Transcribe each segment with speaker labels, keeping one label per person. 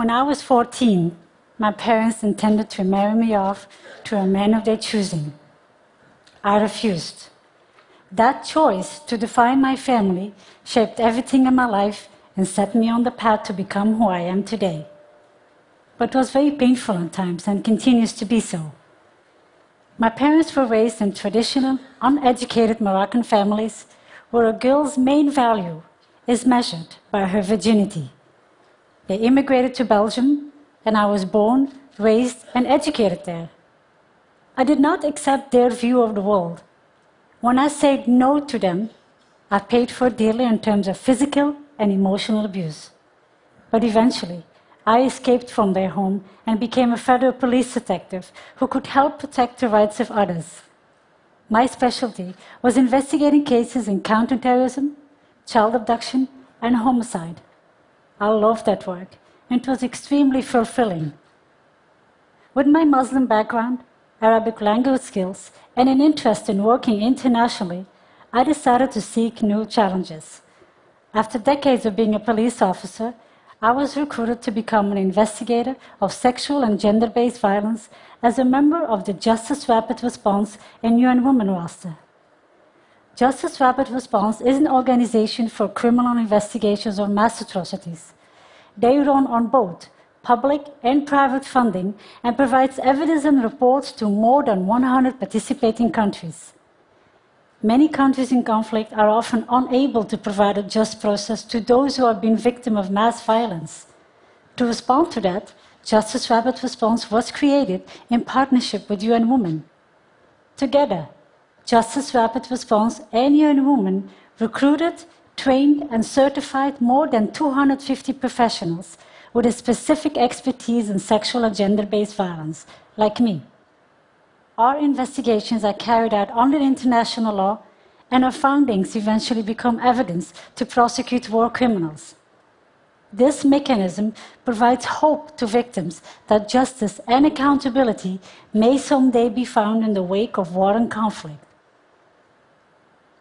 Speaker 1: When I was 14, my parents intended to marry me off to a man of their choosing. I refused. That choice to define my family shaped everything in my life and set me on the path to become who I am today. But was very painful at times and continues to be so. My parents were raised in traditional, uneducated Moroccan families where a girl's main value is measured by her virginity. They immigrated to Belgium, and I was born, raised, and educated there. I did not accept their view of the world. When I said no to them, I paid for it dearly in terms of physical and emotional abuse. But eventually, I escaped from their home and became a federal police detective who could help protect the rights of others. My specialty was investigating cases in counterterrorism, child abduction, and homicide. I loved that work, and it was extremely fulfilling. With my Muslim background, Arabic language skills, and an interest in working internationally, I decided to seek new challenges. After decades of being a police officer, I was recruited to become an investigator of sexual and gender based violence as a member of the Justice Rapid Response and UN Women roster. Justice Rapid Response is an organization for criminal investigations of mass atrocities. They run on both public and private funding and provides evidence and reports to more than 100 participating countries. Many countries in conflict are often unable to provide a just process to those who have been victims of mass violence. To respond to that, Justice Rapid Response was created in partnership with UN Women. Together, Justice Rapid Response and UN Women recruited, trained, and certified more than 250 professionals with a specific expertise in sexual and gender based violence, like me. Our investigations are carried out under international law, and our findings eventually become evidence to prosecute war criminals. This mechanism provides hope to victims that justice and accountability may someday be found in the wake of war and conflict.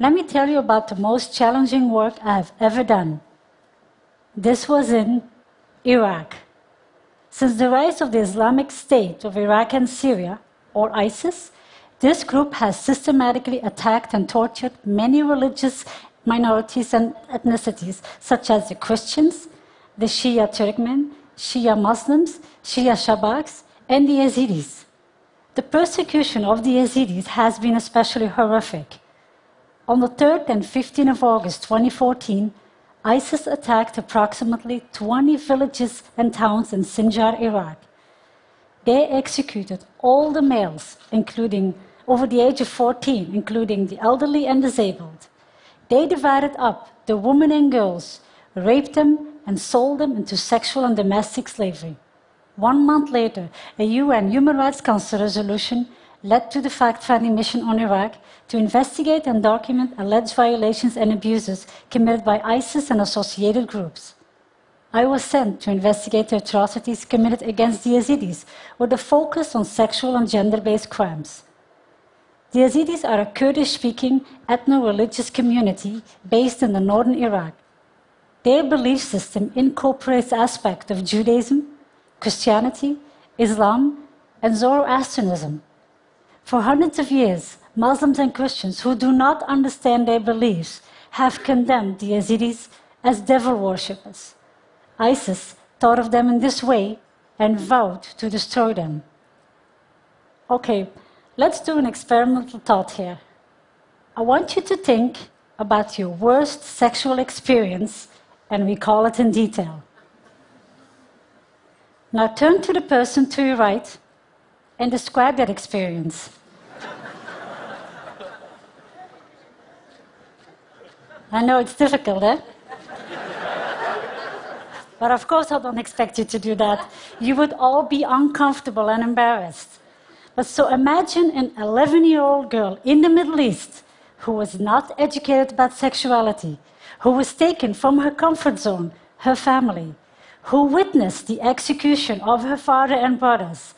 Speaker 1: Let me tell you about the most challenging work I have ever done. This was in Iraq. Since the rise of the Islamic State of Iraq and Syria, or ISIS, this group has systematically attacked and tortured many religious minorities and ethnicities, such as the Christians, the Shia Turkmen, Shia Muslims, Shia Shabaks, and the Yazidis. The persecution of the Yazidis has been especially horrific. On the 3rd and 15th of August 2014, ISIS attacked approximately 20 villages and towns in Sinjar, Iraq. They executed all the males, including over the age of 14, including the elderly and disabled. They divided up the women and girls, raped them, and sold them into sexual and domestic slavery. One month later, a UN Human Rights Council resolution led to the fact finding mission on Iraq to investigate and document alleged violations and abuses committed by ISIS and associated groups. I was sent to investigate the atrocities committed against the Yazidis with a focus on sexual and gender based crimes. The Yazidis are a Kurdish speaking ethno religious community based in the northern Iraq. Their belief system incorporates aspects of Judaism, Christianity, Islam, and Zoroastrianism. For hundreds of years, Muslims and Christians who do not understand their beliefs have condemned the Yazidis as devil worshippers. ISIS thought of them in this way and vowed to destroy them. Okay, let's do an experimental thought here. I want you to think about your worst sexual experience and recall it in detail. Now turn to the person to your right and describe that experience. I know it's difficult, eh? But of course, I don't expect you to do that. You would all be uncomfortable and embarrassed. But so imagine an 11 year old girl in the Middle East who was not educated about sexuality, who was taken from her comfort zone, her family, who witnessed the execution of her father and brothers,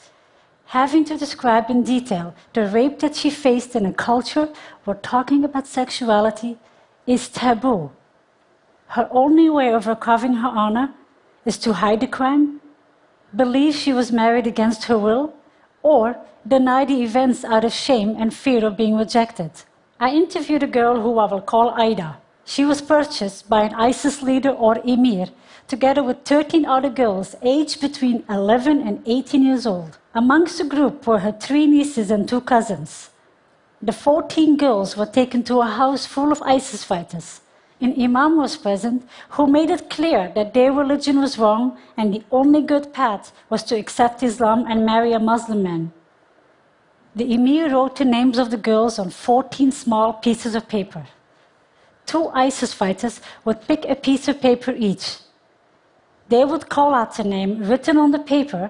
Speaker 1: having to describe in detail the rape that she faced in a culture where talking about sexuality is taboo. Her only way of recovering her honor is to hide the crime believe she was married against her will, or deny the events out of shame and fear of being rejected. I interviewed a girl who I will call Ida. She was purchased by an ISIS leader or emir, together with 13 other girls aged between 11 and 18 years old. Amongst the group were her three nieces and two cousins. The 14 girls were taken to a house full of ISIS fighters. An imam was present who made it clear that their religion was wrong and the only good path was to accept Islam and marry a Muslim man. The emir wrote the names of the girls on 14 small pieces of paper. Two ISIS fighters would pick a piece of paper each. They would call out the name written on the paper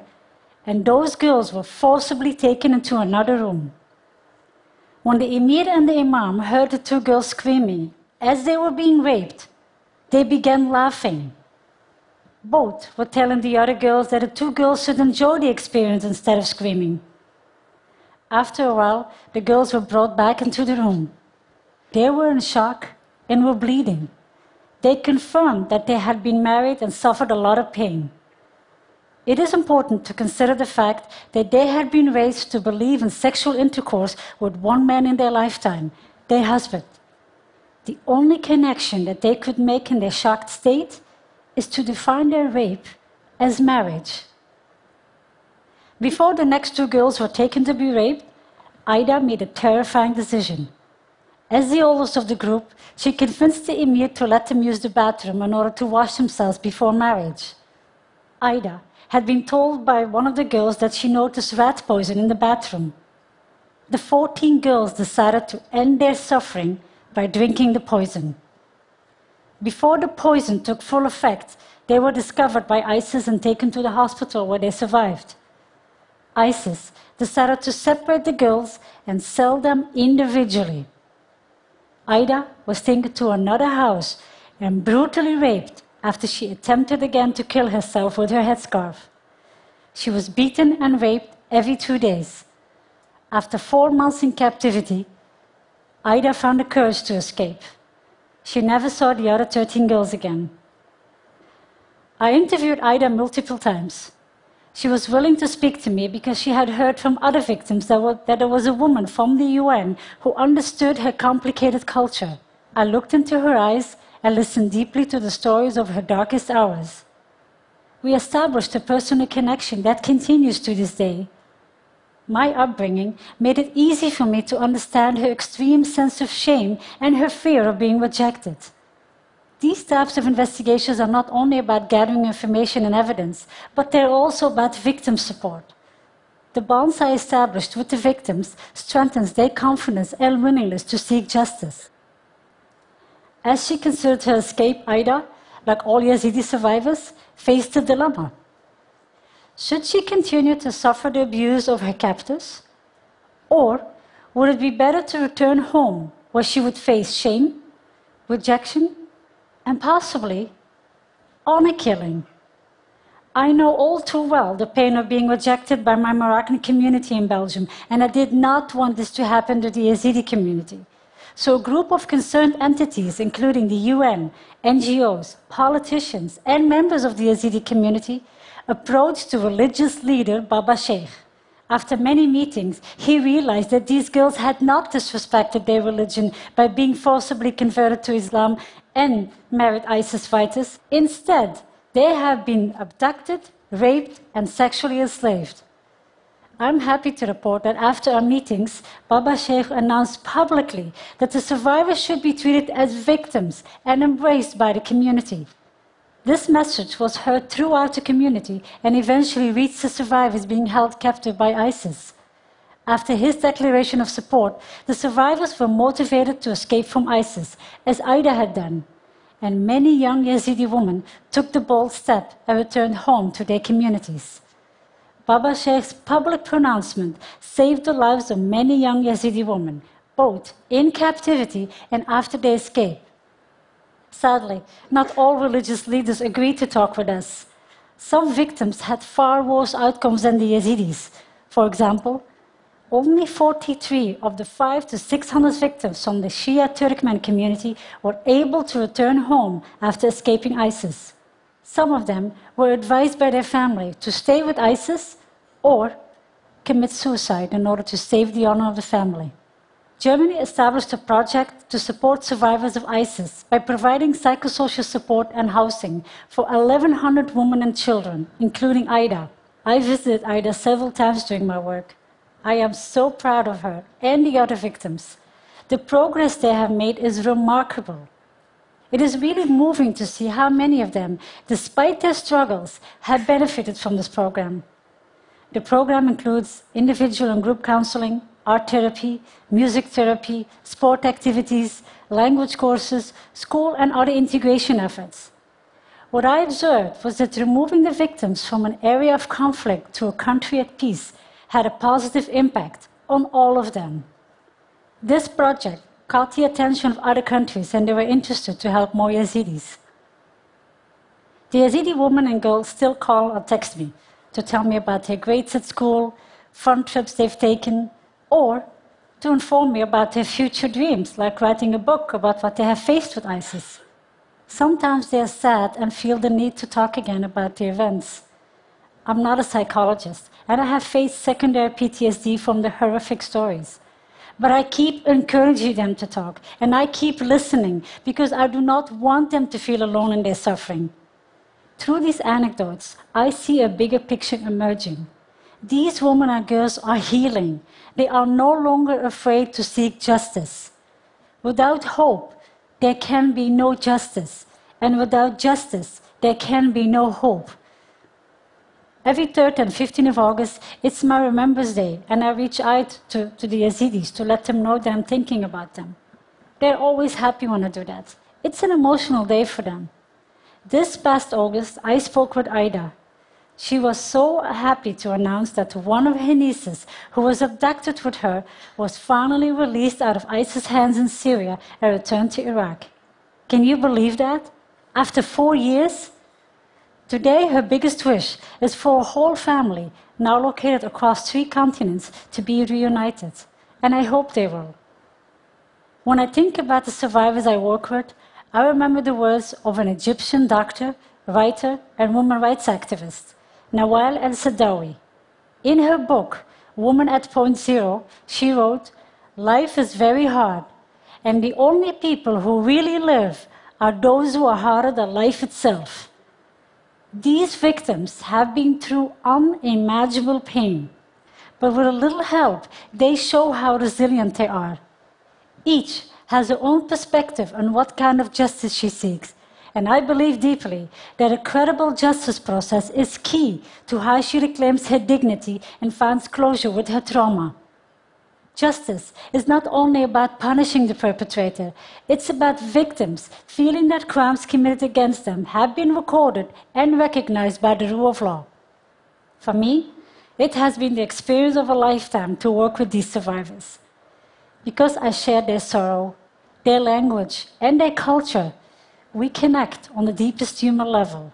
Speaker 1: and those girls were forcibly taken into another room. When the emir and the imam heard the two girls screaming as they were being raped, they began laughing. Both were telling the other girls that the two girls should enjoy the experience instead of screaming. After a while, the girls were brought back into the room. They were in shock and were bleeding. They confirmed that they had been married and suffered a lot of pain. It is important to consider the fact that they had been raised to believe in sexual intercourse with one man in their lifetime, their husband. The only connection that they could make in their shocked state is to define their rape as marriage. Before the next two girls were taken to be raped, Ida made a terrifying decision. As the oldest of the group, she convinced the emir to let them use the bathroom in order to wash themselves before marriage. Ida had been told by one of the girls that she noticed rat poison in the bathroom. The 14 girls decided to end their suffering by drinking the poison. Before the poison took full effect, they were discovered by ISIS and taken to the hospital where they survived. ISIS decided to separate the girls and sell them individually. Ida was taken to another house and brutally raped after she attempted again to kill herself with her headscarf. She was beaten and raped every two days. After four months in captivity, Ida found the courage to escape. She never saw the other 13 girls again. I interviewed Ida multiple times. She was willing to speak to me because she had heard from other victims that, were, that there was a woman from the UN who understood her complicated culture. I looked into her eyes and listened deeply to the stories of her darkest hours. We established a personal connection that continues to this day. My upbringing made it easy for me to understand her extreme sense of shame and her fear of being rejected. These types of investigations are not only about gathering information and evidence, but they're also about victim support. The bonds I established with the victims strengthens their confidence and willingness to seek justice. As she considered her escape, Ida, like all Yazidi survivors, faced a dilemma. Should she continue to suffer the abuse of her captors? Or would it be better to return home where she would face shame, rejection, and possibly honor killing? I know all too well the pain of being rejected by my Moroccan community in Belgium, and I did not want this to happen to the Yazidi community. So, a group of concerned entities, including the UN, NGOs, politicians, and members of the Yazidi community, approached the religious leader Baba Sheikh. After many meetings, he realized that these girls had not disrespected their religion by being forcibly converted to Islam and married ISIS fighters. Instead, they have been abducted, raped, and sexually enslaved. I'm happy to report that after our meetings, Baba Sheikh announced publicly that the survivors should be treated as victims and embraced by the community. This message was heard throughout the community and eventually reached the survivors being held captive by ISIS. After his declaration of support, the survivors were motivated to escape from ISIS, as Ida had done, and many young Yazidi women took the bold step and returned home to their communities. Baba Sheikh's public pronouncement saved the lives of many young Yazidi women, both in captivity and after their escape. Sadly, not all religious leaders agreed to talk with us. Some victims had far worse outcomes than the Yazidis. For example, only 43 of the 5 to 600 victims from the Shia Turkmen community were able to return home after escaping ISIS. Some of them were advised by their family to stay with ISIS or commit suicide in order to save the honor of the family. Germany established a project to support survivors of ISIS by providing psychosocial support and housing for 1,100 women and children, including Ida. I visited Ida several times during my work. I am so proud of her and the other victims. The progress they have made is remarkable. It is really moving to see how many of them, despite their struggles, have benefited from this program. The program includes individual and group counseling, art therapy, music therapy, sport activities, language courses, school and other integration efforts. What I observed was that removing the victims from an area of conflict to a country at peace had a positive impact on all of them. This project caught the attention of other countries and they were interested to help more Yazidis. The Yazidi women and girls still call or text me to tell me about their grades at school, fun trips they've taken, or to inform me about their future dreams, like writing a book about what they have faced with ISIS. Sometimes they are sad and feel the need to talk again about the events. I'm not a psychologist, and I have faced secondary PTSD from the horrific stories. But I keep encouraging them to talk, and I keep listening because I do not want them to feel alone in their suffering. Through these anecdotes, I see a bigger picture emerging. These women and girls are healing. They are no longer afraid to seek justice. Without hope, there can be no justice. And without justice, there can be no hope. Every 3rd and 15th of August, it's my Remembrance Day, and I reach out to, to the Yazidis to let them know that I'm thinking about them. They're always happy when I do that. It's an emotional day for them. This past August, I spoke with Ida, she was so happy to announce that one of her nieces, who was abducted with her, was finally released out of ISIS' hands in Syria and returned to Iraq. Can you believe that? After four years? Today, her biggest wish is for a whole family, now located across three continents, to be reunited. And I hope they will. When I think about the survivors I work with, I remember the words of an Egyptian doctor, writer, and women rights activist. Nawal El Saadawi. In her book, Woman at Point Zero, she wrote, Life is very hard, and the only people who really live are those who are harder than life itself. These victims have been through unimaginable pain, but with a little help, they show how resilient they are. Each has her own perspective on what kind of justice she seeks, and I believe deeply that a credible justice process is key to how she reclaims her dignity and finds closure with her trauma. Justice is not only about punishing the perpetrator, it's about victims feeling that crimes committed against them have been recorded and recognized by the rule of law. For me, it has been the experience of a lifetime to work with these survivors. Because I share their sorrow, their language, and their culture, we connect on the deepest human level.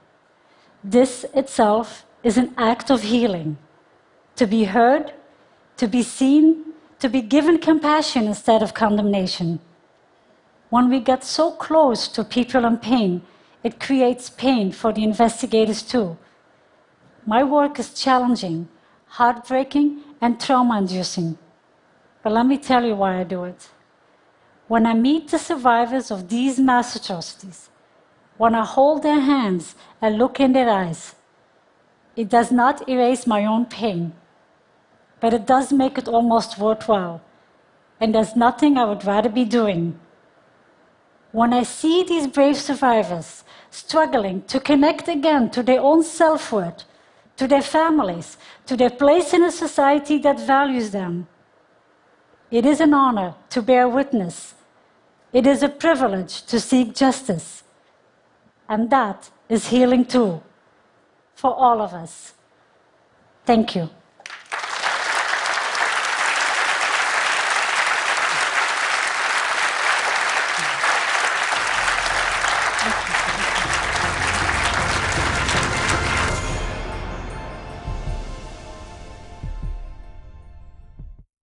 Speaker 1: This itself is an act of healing. To be heard, to be seen, to be given compassion instead of condemnation. When we get so close to people in pain, it creates pain for the investigators too. My work is challenging, heartbreaking, and trauma inducing. But let me tell you why I do it. When I meet the survivors of these mass atrocities, when I hold their hands and look in their eyes, it does not erase my own pain, but it does make it almost worthwhile. And there's nothing I would rather be doing. When I see these brave survivors struggling to connect again to their own self worth, to their families, to their place in a society that values them, it is an honor to bear witness it is a privilege to seek justice. And that is healing too, for all of us. Thank you.